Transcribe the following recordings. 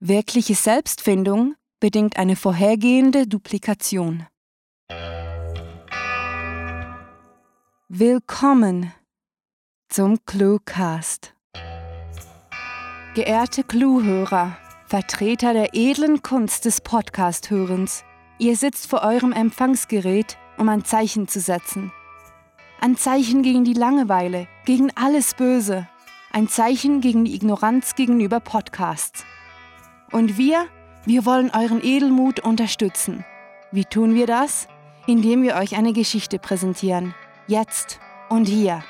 Wirkliche Selbstfindung bedingt eine vorhergehende Duplikation. Willkommen zum Cluecast. Geehrte Cluehörer, Vertreter der edlen Kunst des Podcast-Hörens, ihr sitzt vor eurem Empfangsgerät, um ein Zeichen zu setzen. Ein Zeichen gegen die Langeweile, gegen alles Böse. Ein Zeichen gegen die Ignoranz gegenüber Podcasts. Und wir, wir wollen euren Edelmut unterstützen. Wie tun wir das? Indem wir euch eine Geschichte präsentieren. Jetzt und hier.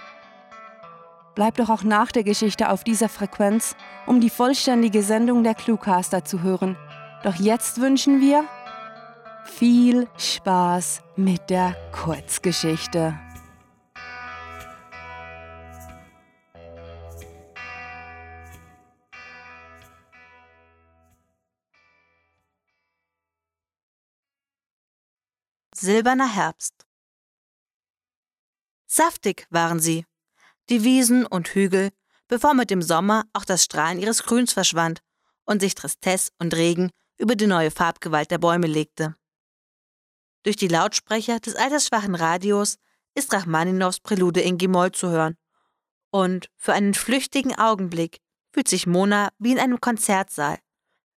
Bleibt doch auch nach der Geschichte auf dieser Frequenz, um die vollständige Sendung der Cluecaster zu hören. Doch jetzt wünschen wir viel Spaß mit der Kurzgeschichte. Silberner Herbst. Saftig waren sie, die Wiesen und Hügel, bevor mit dem Sommer auch das Strahlen ihres Grüns verschwand und sich Tristesse und Regen über die neue Farbgewalt der Bäume legte. Durch die Lautsprecher des altersschwachen Radios ist Rachmaninows Prälude in Gimoll zu hören. Und für einen flüchtigen Augenblick fühlt sich Mona wie in einem Konzertsaal.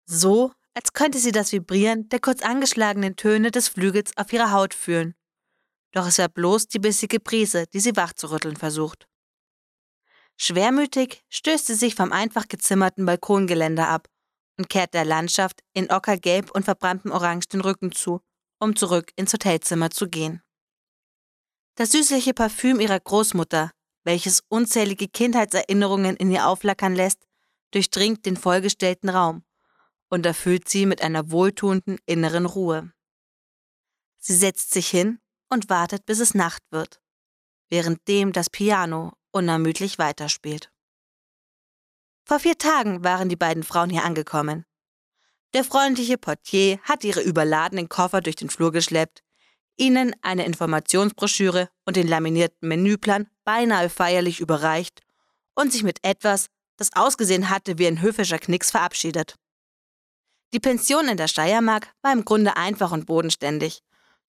So, als könnte sie das Vibrieren der kurz angeschlagenen Töne des Flügels auf ihrer Haut fühlen. Doch es war bloß die bissige Brise, die sie wachzurütteln versucht. Schwermütig stößt sie sich vom einfach gezimmerten Balkongeländer ab und kehrt der Landschaft in ockergelb und verbranntem Orange den Rücken zu, um zurück ins Hotelzimmer zu gehen. Das süßliche Parfüm ihrer Großmutter, welches unzählige Kindheitserinnerungen in ihr auflackern lässt, durchdringt den vollgestellten Raum und erfüllt sie mit einer wohltuenden inneren Ruhe. Sie setzt sich hin und wartet, bis es Nacht wird, währenddem das Piano unermüdlich weiterspielt. Vor vier Tagen waren die beiden Frauen hier angekommen. Der freundliche Portier hat ihre überladenen Koffer durch den Flur geschleppt, ihnen eine Informationsbroschüre und den laminierten Menüplan beinahe feierlich überreicht und sich mit etwas, das ausgesehen hatte wie ein höfischer Knicks, verabschiedet. Die Pension in der Steiermark war im Grunde einfach und bodenständig.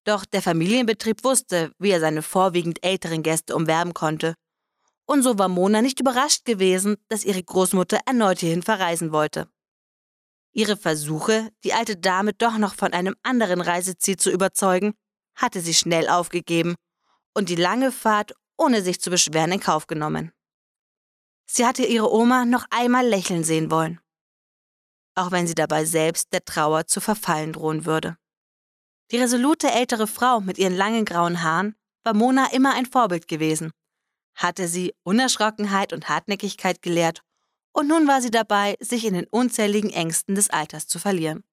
Doch der Familienbetrieb wusste, wie er seine vorwiegend älteren Gäste umwerben konnte. Und so war Mona nicht überrascht gewesen, dass ihre Großmutter erneut hierhin verreisen wollte. Ihre Versuche, die alte Dame doch noch von einem anderen Reiseziel zu überzeugen, hatte sie schnell aufgegeben und die lange Fahrt ohne sich zu beschweren in Kauf genommen. Sie hatte ihre Oma noch einmal lächeln sehen wollen auch wenn sie dabei selbst der Trauer zu verfallen drohen würde. Die resolute ältere Frau mit ihren langen grauen Haaren war Mona immer ein Vorbild gewesen, hatte sie Unerschrockenheit und Hartnäckigkeit gelehrt, und nun war sie dabei, sich in den unzähligen Ängsten des Alters zu verlieren.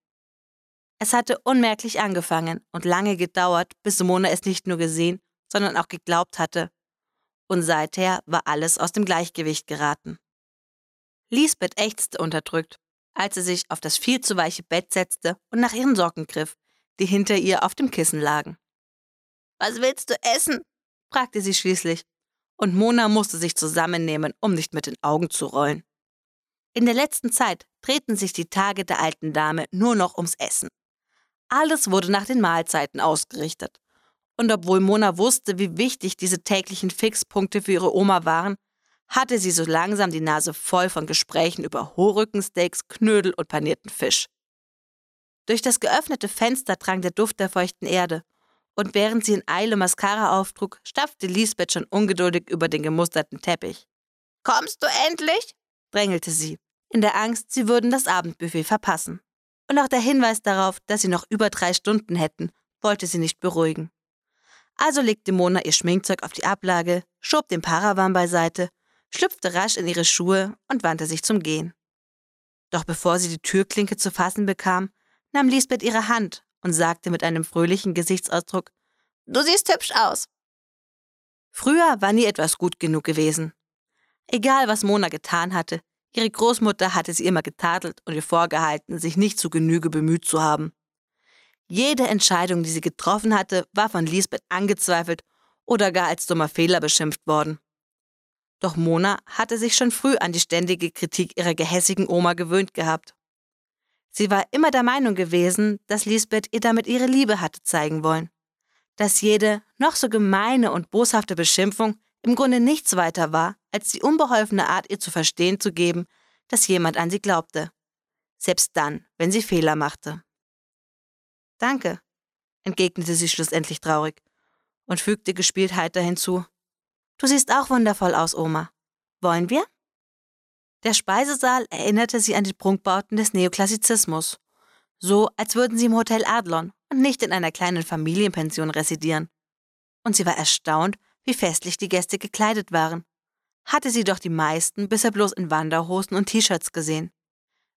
Es hatte unmerklich angefangen und lange gedauert, bis Mona es nicht nur gesehen, sondern auch geglaubt hatte. Und seither war alles aus dem Gleichgewicht geraten. Lisbeth ächzte unterdrückt als sie sich auf das viel zu weiche Bett setzte und nach ihren Socken griff, die hinter ihr auf dem Kissen lagen. Was willst du essen? fragte sie schließlich, und Mona musste sich zusammennehmen, um nicht mit den Augen zu rollen. In der letzten Zeit drehten sich die Tage der alten Dame nur noch ums Essen. Alles wurde nach den Mahlzeiten ausgerichtet. Und obwohl Mona wusste, wie wichtig diese täglichen Fixpunkte für ihre Oma waren, hatte sie so langsam die Nase voll von Gesprächen über Hohrückensteaks, Knödel und panierten Fisch. Durch das geöffnete Fenster drang der Duft der feuchten Erde, und während sie in Eile Mascara auftrug, stapfte Lisbeth schon ungeduldig über den gemusterten Teppich. Kommst du endlich? drängelte sie, in der Angst, sie würden das Abendbuffet verpassen. Und auch der Hinweis darauf, dass sie noch über drei Stunden hätten, wollte sie nicht beruhigen. Also legte Mona ihr Schminkzeug auf die Ablage, schob den Paravan beiseite schlüpfte rasch in ihre Schuhe und wandte sich zum Gehen. Doch bevor sie die Türklinke zu fassen bekam, nahm Lisbeth ihre Hand und sagte mit einem fröhlichen Gesichtsausdruck, Du siehst hübsch aus. Früher war nie etwas gut genug gewesen. Egal, was Mona getan hatte, ihre Großmutter hatte sie immer getadelt und ihr vorgehalten, sich nicht zu Genüge bemüht zu haben. Jede Entscheidung, die sie getroffen hatte, war von Lisbeth angezweifelt oder gar als dummer Fehler beschimpft worden. Doch Mona hatte sich schon früh an die ständige Kritik ihrer gehässigen Oma gewöhnt gehabt. Sie war immer der Meinung gewesen, dass Lisbeth ihr damit ihre Liebe hatte zeigen wollen. Dass jede noch so gemeine und boshafte Beschimpfung im Grunde nichts weiter war, als die unbeholfene Art, ihr zu verstehen zu geben, dass jemand an sie glaubte. Selbst dann, wenn sie Fehler machte. Danke, entgegnete sie schlussendlich traurig und fügte gespielt heiter hinzu. Du siehst auch wundervoll aus, Oma. Wollen wir? Der Speisesaal erinnerte sie an die Prunkbauten des Neoklassizismus. So, als würden sie im Hotel Adlon und nicht in einer kleinen Familienpension residieren. Und sie war erstaunt, wie festlich die Gäste gekleidet waren. Hatte sie doch die meisten bisher bloß in Wanderhosen und T-Shirts gesehen.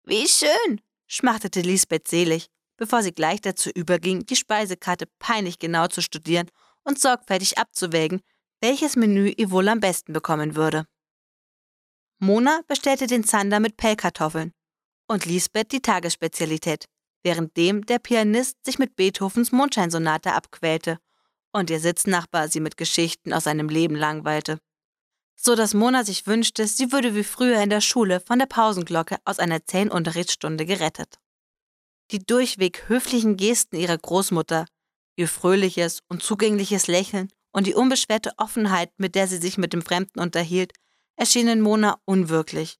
Wie schön, schmachtete Lisbeth selig, bevor sie gleich dazu überging, die Speisekarte peinlich genau zu studieren und sorgfältig abzuwägen, welches Menü ihr wohl am besten bekommen würde. Mona bestellte den Zander mit Pellkartoffeln und Lisbeth die Tagesspezialität, währenddem der Pianist sich mit Beethovens Mondscheinsonate abquälte und ihr Sitznachbar sie mit Geschichten aus seinem Leben langweilte. So dass Mona sich wünschte, sie würde wie früher in der Schule von der Pausenglocke aus einer zähen Unterrichtsstunde gerettet. Die durchweg höflichen Gesten ihrer Großmutter, ihr fröhliches und zugängliches Lächeln und die unbeschwerte Offenheit, mit der sie sich mit dem Fremden unterhielt, erschienen Mona unwirklich.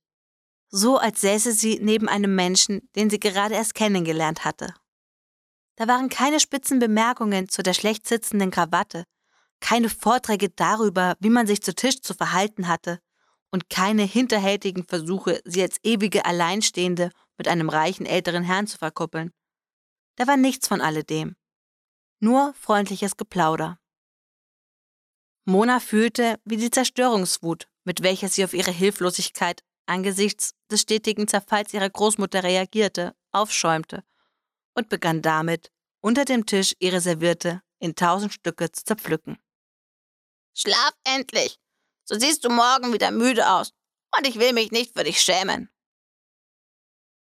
So als säße sie neben einem Menschen, den sie gerade erst kennengelernt hatte. Da waren keine spitzen Bemerkungen zu der schlecht sitzenden Krawatte, keine Vorträge darüber, wie man sich zu Tisch zu verhalten hatte, und keine hinterhältigen Versuche, sie als ewige Alleinstehende mit einem reichen älteren Herrn zu verkuppeln. Da war nichts von alledem. Nur freundliches Geplauder. Mona fühlte, wie die Zerstörungswut, mit welcher sie auf ihre Hilflosigkeit angesichts des stetigen Zerfalls ihrer Großmutter reagierte, aufschäumte und begann damit, unter dem Tisch ihre Serviette in tausend Stücke zu zerpflücken. Schlaf endlich, so siehst du morgen wieder müde aus, und ich will mich nicht für dich schämen.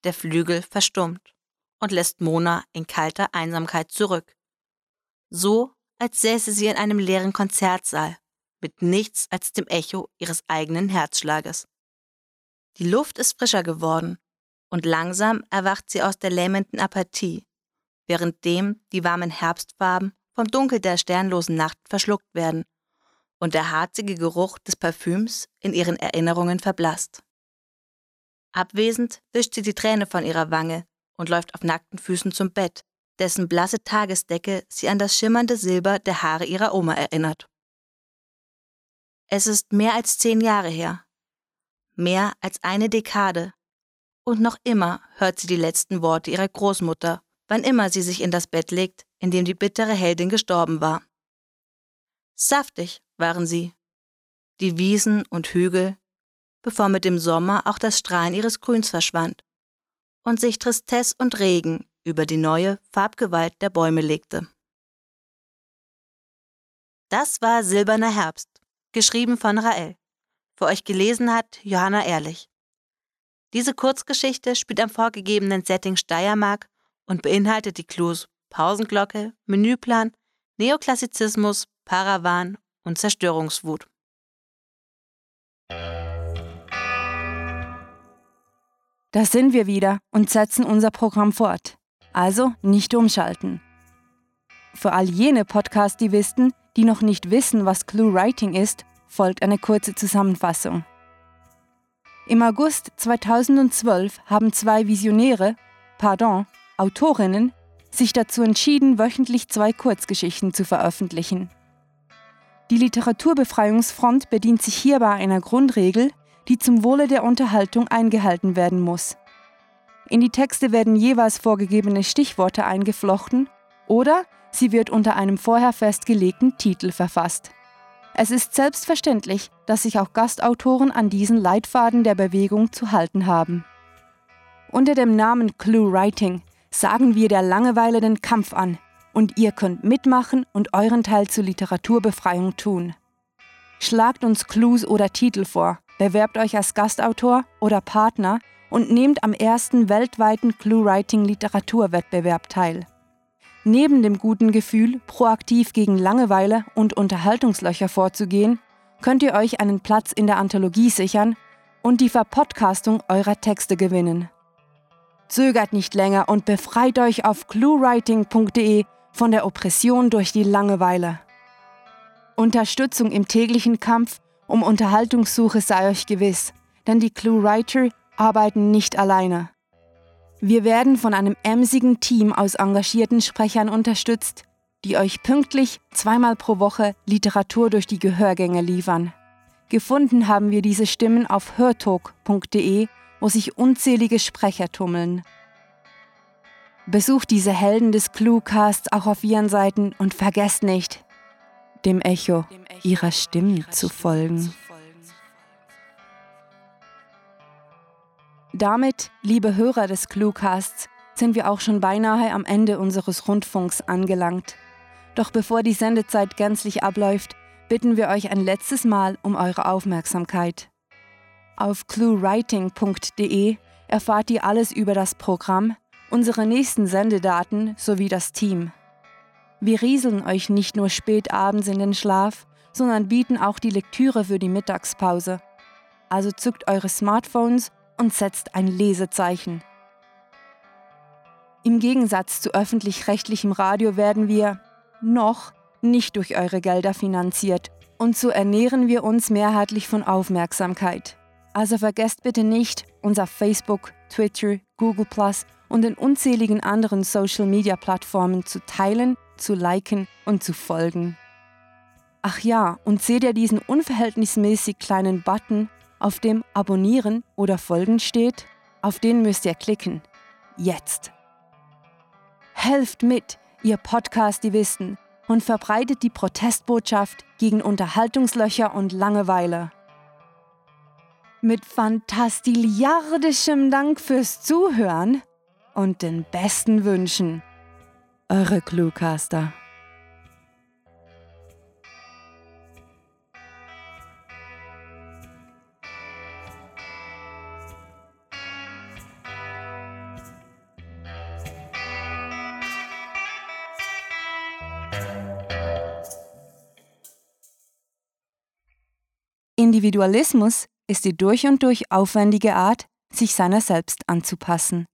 Der Flügel verstummt und lässt Mona in kalter Einsamkeit zurück. So, als säße sie in einem leeren Konzertsaal mit nichts als dem Echo ihres eigenen Herzschlages. Die Luft ist frischer geworden und langsam erwacht sie aus der lähmenden Apathie, währenddem die warmen Herbstfarben vom Dunkel der sternlosen Nacht verschluckt werden und der harzige Geruch des Parfüms in ihren Erinnerungen verblasst. Abwesend wischt sie die Träne von ihrer Wange und läuft auf nackten Füßen zum Bett, dessen blasse Tagesdecke sie an das schimmernde Silber der Haare ihrer Oma erinnert. Es ist mehr als zehn Jahre her. Mehr als eine Dekade. Und noch immer hört sie die letzten Worte ihrer Großmutter, wann immer sie sich in das Bett legt, in dem die bittere Heldin gestorben war. Saftig waren sie. Die Wiesen und Hügel, bevor mit dem Sommer auch das Strahlen ihres Grüns verschwand und sich Tristesse und Regen über die neue Farbgewalt der Bäume legte. Das war Silberner Herbst geschrieben von Rael. Für euch gelesen hat Johanna Ehrlich. Diese Kurzgeschichte spielt am vorgegebenen Setting Steiermark und beinhaltet die Clues Pausenglocke, Menüplan, Neoklassizismus, Paravan und Zerstörungswut. Da sind wir wieder und setzen unser Programm fort. Also nicht umschalten. Für all jene Podcast-Divisten, die noch nicht wissen, was Clue Writing ist, folgt eine kurze Zusammenfassung. Im August 2012 haben zwei Visionäre, pardon, Autorinnen, sich dazu entschieden, wöchentlich zwei Kurzgeschichten zu veröffentlichen. Die Literaturbefreiungsfront bedient sich hierbei einer Grundregel, die zum Wohle der Unterhaltung eingehalten werden muss. In die Texte werden jeweils vorgegebene Stichworte eingeflochten oder Sie wird unter einem vorher festgelegten Titel verfasst. Es ist selbstverständlich, dass sich auch Gastautoren an diesen Leitfaden der Bewegung zu halten haben. Unter dem Namen Clue Writing sagen wir der Langeweile den Kampf an und ihr könnt mitmachen und euren Teil zur Literaturbefreiung tun. Schlagt uns Clues oder Titel vor, bewerbt euch als Gastautor oder Partner und nehmt am ersten weltweiten Clue Writing Literaturwettbewerb teil. Neben dem guten Gefühl, proaktiv gegen Langeweile und Unterhaltungslöcher vorzugehen, könnt ihr euch einen Platz in der Anthologie sichern und die Verpodcastung eurer Texte gewinnen. Zögert nicht länger und befreit euch auf cluewriting.de von der Oppression durch die Langeweile. Unterstützung im täglichen Kampf um Unterhaltungssuche sei euch gewiss, denn die ClueWriter arbeiten nicht alleine. Wir werden von einem emsigen Team aus engagierten Sprechern unterstützt, die euch pünktlich zweimal pro Woche Literatur durch die Gehörgänge liefern. Gefunden haben wir diese Stimmen auf hörtalk.de, wo sich unzählige Sprecher tummeln. Besucht diese Helden des Cluecasts auch auf ihren Seiten und vergesst nicht, dem Echo ihrer Stimmen zu folgen. Damit, liebe Hörer des Cluecasts, sind wir auch schon beinahe am Ende unseres Rundfunks angelangt. Doch bevor die Sendezeit gänzlich abläuft, bitten wir euch ein letztes Mal um eure Aufmerksamkeit. Auf cluewriting.de erfahrt ihr alles über das Programm, unsere nächsten Sendedaten sowie das Team. Wir rieseln euch nicht nur spät abends in den Schlaf, sondern bieten auch die Lektüre für die Mittagspause. Also zückt eure Smartphones und setzt ein Lesezeichen. Im Gegensatz zu öffentlich-rechtlichem Radio werden wir noch nicht durch eure Gelder finanziert und so ernähren wir uns mehrheitlich von Aufmerksamkeit. Also vergesst bitte nicht, uns auf Facebook, Twitter, Google Plus und den unzähligen anderen Social-Media-Plattformen zu teilen, zu liken und zu folgen. Ach ja, und seht ihr diesen unverhältnismäßig kleinen Button, auf dem Abonnieren oder Folgen steht? Auf den müsst ihr klicken. Jetzt. Helft mit, ihr Podcast-Divisten, und verbreitet die Protestbotschaft gegen Unterhaltungslöcher und Langeweile. Mit fantastiliardischem Dank fürs Zuhören und den besten Wünschen. Eure Cluecaster. Individualismus ist die durch und durch aufwendige Art, sich seiner selbst anzupassen.